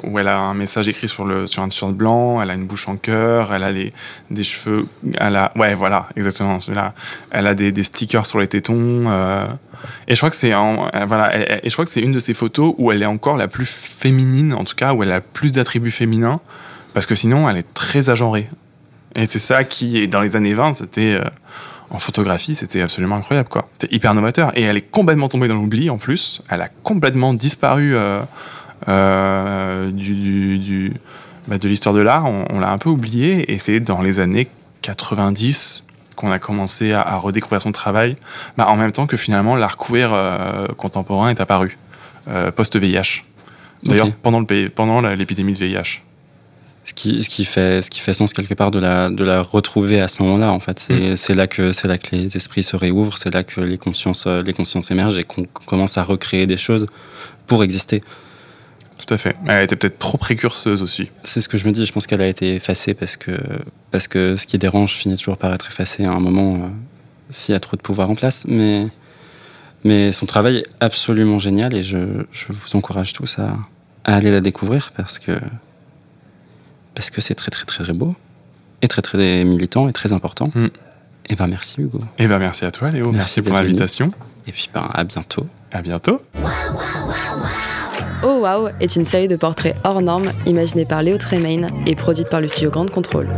où elle a un message écrit sur, le, sur un t-shirt blanc, elle a une bouche en cœur, elle a les, des cheveux. Elle a, ouais, voilà, exactement, celui-là. Elle a des, des stickers sur les tétons. euh, et je crois que c'est euh, voilà, elle- et je crois que c'est une de ces photos où elle est encore la plus féminine, en tout cas, où elle a plus d'attributs féminins, parce que sinon, elle est très agenrée. Et c'est ça qui, dans les années 20, c'était. En photographie, c'était absolument incroyable, quoi. C'était hyper novateur. Et elle est complètement tombée dans l'oubli, en plus. Elle a complètement disparu euh, euh, du, du- du- bah, de l'histoire de l'art. On, on l'a un peu oublié. Et c'est dans les années 90 qu'on a commencé à, à redécouvrir son travail, bah, en même temps que finalement l'art queer euh, contemporain est apparu, post-VIH. D'ailleurs, Ok. pendant l'épidémie de VIH. Ce qui, ce, qui fait, ce qui fait sens quelque part de la, de la retrouver à ce moment-là, en fait. C'est c'est là, que- c'est là que les esprits se réouvrent, c'est là que les consciences, euh, les consciences émergent et qu'on commence à recréer des choses pour exister. Tout à fait. Elle était peut-être trop précurseuse aussi. C'est ce que je me dis, je pense qu'elle a été effacée parce que, parce que ce qui dérange finit toujours par être effacé à un moment euh, s'il y a trop de pouvoir en place. Mais, mais son travail est absolument génial et je, je vous encourage tous à, à aller la découvrir parce que parce que c'est très très très très beau et très très militant et très important. Mm. Et ben merci Hugo. Et ben merci à toi, Léo. Merci Merci, pour l'invitation. Et puis ben à bientôt. À bientôt. Oh Wow est une série de portraits hors normes imaginée par Léo Tremaine et produite par le studio Grande Contrôle.